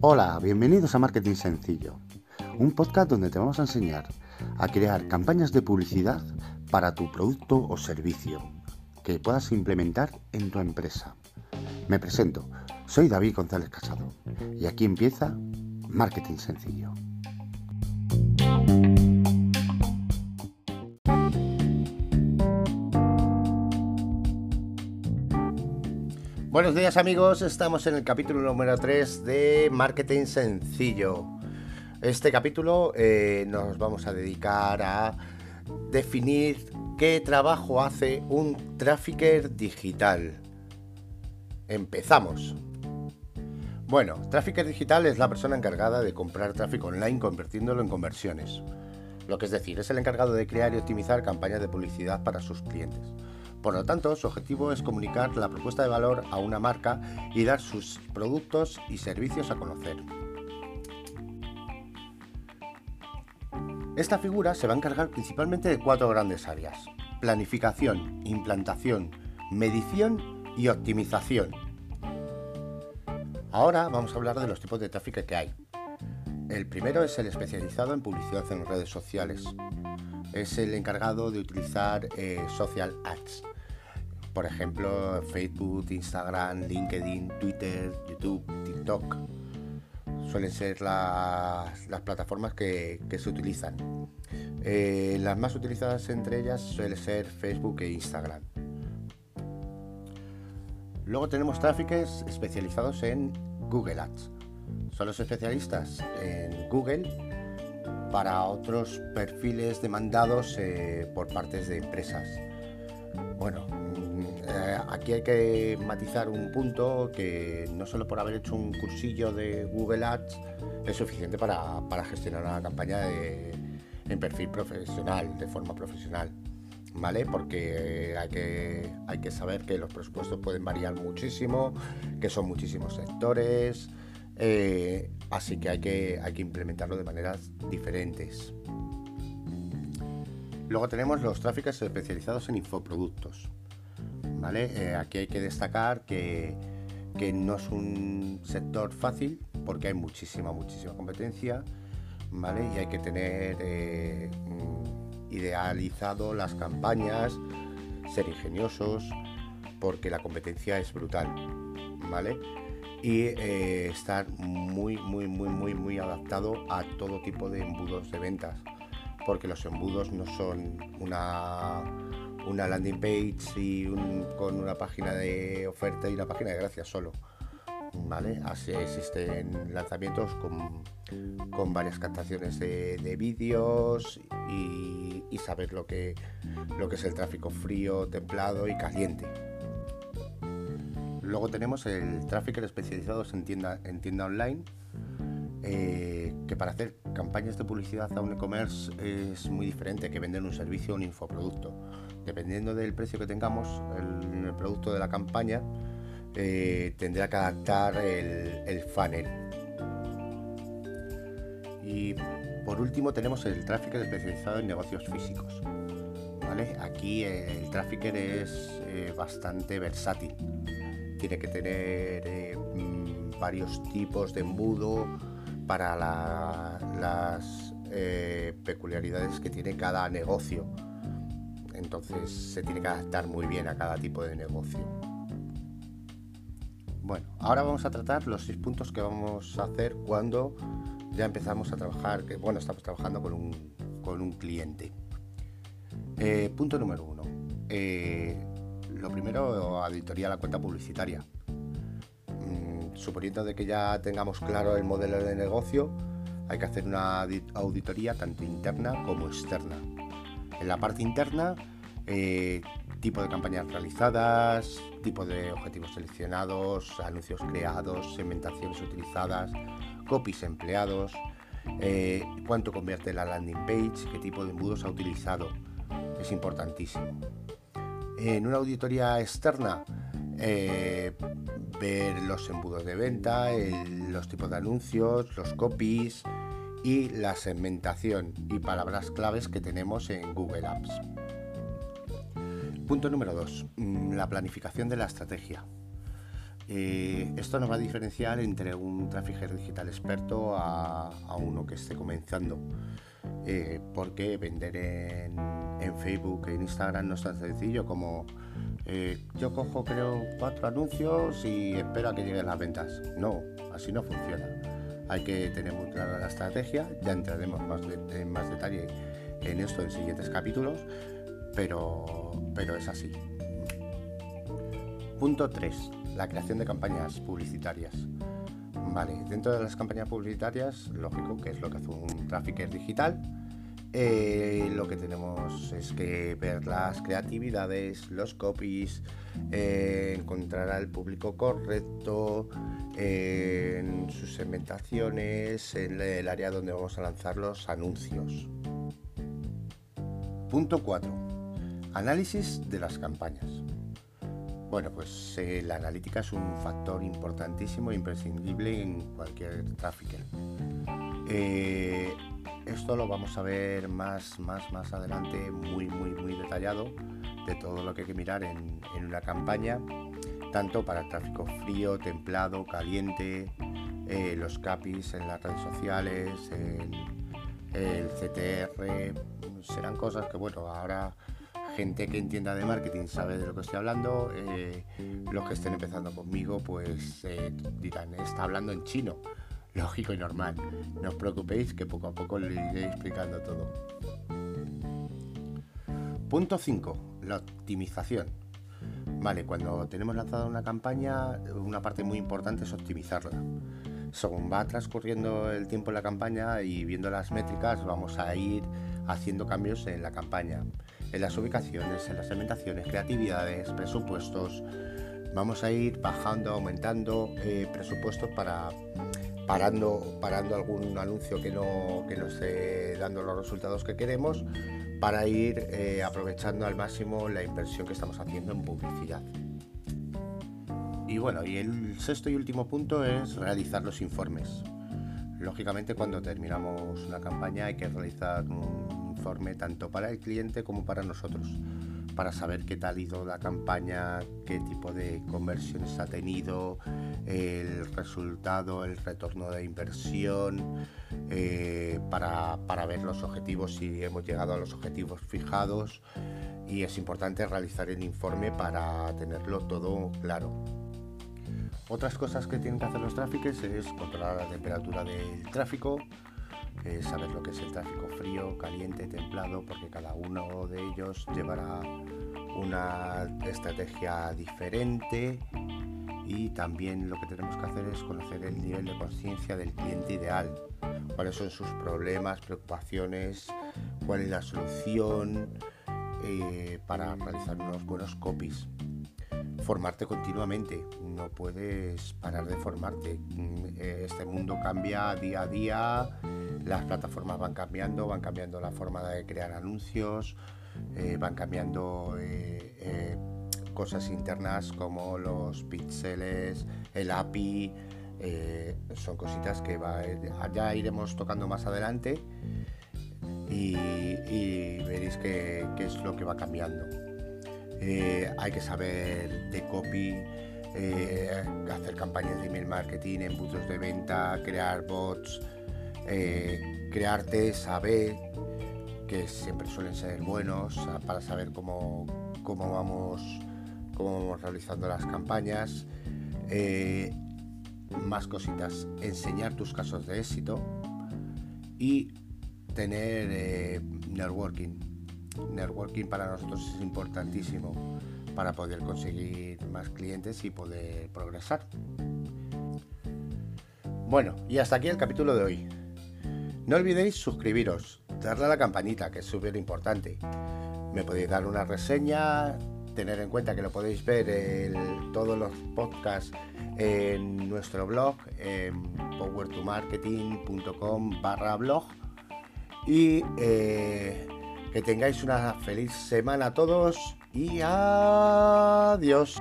Hola, bienvenidos a Marketing Sencillo, un podcast donde te vamos a enseñar a crear campañas de publicidad para tu producto o servicio que puedas implementar en tu empresa. Me presento, soy David González Casado y aquí empieza Marketing Sencillo. Buenos días amigos, estamos en el capítulo número 3 de Marketing Sencillo. Este capítulo eh, nos vamos a dedicar a definir qué trabajo hace un trafficker digital. Empezamos. Bueno, trafficker digital es la persona encargada de comprar tráfico online convirtiéndolo en conversiones. Lo que es decir, es el encargado de crear y optimizar campañas de publicidad para sus clientes. Por lo tanto, su objetivo es comunicar la propuesta de valor a una marca y dar sus productos y servicios a conocer. Esta figura se va a encargar principalmente de cuatro grandes áreas. Planificación, implantación, medición y optimización. Ahora vamos a hablar de los tipos de tráfico que hay. El primero es el especializado en publicidad en redes sociales. Es el encargado de utilizar eh, social ads por ejemplo, Facebook, Instagram, LinkedIn, Twitter, YouTube, TikTok. Suelen ser las, plataformas que, se utilizan. Eh, las más utilizadas entre ellas suelen ser Facebook e Instagram. Luego tenemos tráficos especializados en Google Ads. Son los especialistas en Google para otros perfiles demandados eh, por partes de empresas. Bueno, eh, aquí hay que matizar un punto que no solo por haber hecho un cursillo de Google Ads es suficiente para, gestionar una campaña en perfil profesional, de forma profesional. ¿Vale? Porque hay que, hay que saber que los presupuestos pueden variar muchísimo, que son muchísimos sectores, eh, así que hay, que implementarlo de maneras diferentes. Luego tenemos los tráficos especializados en infoproductos. Eh, aquí hay que destacar que, no es un sector fácil porque hay muchísima, muchísima competencia, ¿vale? Y hay que tener eh, idealizado las campañas, ser ingeniosos, porque la competencia es brutal, ¿vale? Y eh, estar muy, muy, muy, muy, muy adaptado a todo tipo de embudos de ventas, porque los embudos no son una una landing page y con una página de oferta y una página de gracias solo. ¿Vale? Así existen lanzamientos con, varias captaciones de, vídeos y, saber lo que, lo que es el tráfico frío, templado y caliente. Luego tenemos el tráfico especializado en tienda, en tienda online, eh, que para hacer campañas de publicidad a un e-commerce es muy diferente que vender un servicio o un infoproducto dependiendo del precio que tengamos en el, producto de la campaña, eh, tendrá que adaptar el, funnel. Y por último tenemos el tráfico especializado en negocios físicos. Aquí el tráfico es eh, bastante versátil. Tiene que tener eh, varios tipos de embudo para las peculiaridades que tiene cada negocio entonces se tiene que adaptar muy bien a cada tipo de negocio. Bueno, ahora vamos a tratar los seis puntos que vamos a hacer cuando ya empezamos a trabajar, que bueno, estamos trabajando con un, cliente. Eh, punto número uno. Eh, lo primero, auditoría la cuenta publicitaria. Mm, suponiendo de que ya tengamos claro el modelo de negocio, hay que hacer una auditoría tanto interna como externa. En la parte interna, eh, tipo de campañas realizadas, tipo de objetivos seleccionados, anuncios creados, segmentaciones utilizadas, copies empleados, eh, cuánto convierte la landing page, qué tipo de embudos ha utilizado. Es importantísimo. En una auditoría externa, eh, ver los embudos de venta, los tipos de anuncios, los copies, y la segmentación y palabras claves que tenemos en Google Apps. Punto número 2. Mm, la planificación de la estrategia. Eh, esto nos va a diferenciar entre un trafficker digital experto a, uno que esté comenzando. Eh, porque vender en, en, Facebook e Instagram no es tan sencillo como eh, yo cojo creo cuatro anuncios y espero a que lleguen las ventas. No, así no funciona. Hay que tener muy clara la estrategia, ya entraremos más en más detalle en esto en siguientes capítulos, pero, pero es así. Punto 3 la creación de campañas publicitarias. Vale, dentro de las campañas publicitarias, lógico que es lo que hace un trafficker digital, eh, lo que tenemos es que ver las creatividades, los copies, eh, encontrar al público correcto, eh, en sus segmentaciones, en el área donde vamos a lanzar los anuncios. Punto 4. Análisis de las campañas. Bueno, pues eh, la analítica es un factor importantísimo e imprescindible en cualquier trafficker. Eh, esto lo vamos a ver más, más, más adelante, muy, muy, muy detallado, de todo lo que hay que mirar en, una campaña, tanto para el tráfico frío, templado, caliente, eh, los CAPIs en las redes sociales, el CTR, serán cosas que, bueno, ahora gente que entienda de marketing sabe de lo que estoy hablando. Eh, los que estén empezando conmigo, pues eh, dirán, está hablando en chino. Lógico y normal. No os preocupéis que poco a poco le iré explicando todo. Punto 5. La optimización. Vale, cuando tenemos lanzada una campaña, una parte muy importante es optimizarla. Según va transcurriendo el tiempo en la campaña y viendo las métricas, vamos a ir haciendo cambios en la campaña en las ubicaciones, en las segmentaciones, creatividades, presupuestos. Vamos a ir bajando, aumentando eh, presupuestos para parando, parando algún anuncio que no, que no esté dando los resultados que queremos para ir eh, aprovechando al máximo la inversión que estamos haciendo en publicidad. Y bueno, y el sexto y último punto es realizar los informes. Lógicamente cuando terminamos una campaña hay que realizar un tanto para el cliente como para nosotros, para saber qué tal ha ido la campaña, qué tipo de conversiones ha tenido, el resultado, el retorno de inversión, eh, para, para ver los objetivos, si hemos llegado a los objetivos fijados y es importante realizar el informe para tenerlo todo claro. Otras cosas que tienen que hacer los tráficos es controlar la temperatura del tráfico, saber lo que es el tráfico frío, caliente, templado, porque cada uno de ellos llevará una estrategia diferente y también lo que tenemos que hacer es conocer el nivel de conciencia del cliente ideal, cuáles son sus problemas, preocupaciones, cuál es la solución eh, para realizar unos buenos copies. Formarte continuamente, no puedes parar de formarte. Este mundo cambia día a día las plataformas van cambiando, van cambiando la forma de crear anuncios, eh, van cambiando eh, eh, cosas internas como los pixeles, el API, son cositas que ya iremos tocando más adelante y, veréis qué es lo que va cambiando. Hay que saber de copy, hacer campañas de email marketing, embudos de venta, crear bots, eh, crearte, saber, que siempre suelen ser buenos para saber cómo, cómo, vamos, cómo vamos realizando las campañas. Eh, más cositas, enseñar tus casos de éxito y tener eh, networking. Networking para nosotros es importantísimo para poder conseguir más clientes y poder progresar. Bueno, y hasta aquí el capítulo de hoy. No olvidéis suscribiros, darle a la campanita, que es súper importante. Me podéis dar una reseña, tener en cuenta que lo podéis ver en todos los podcasts en nuestro blog, en powertomarketing.com barra blog. Y eh, que tengáis una feliz semana a todos y adiós.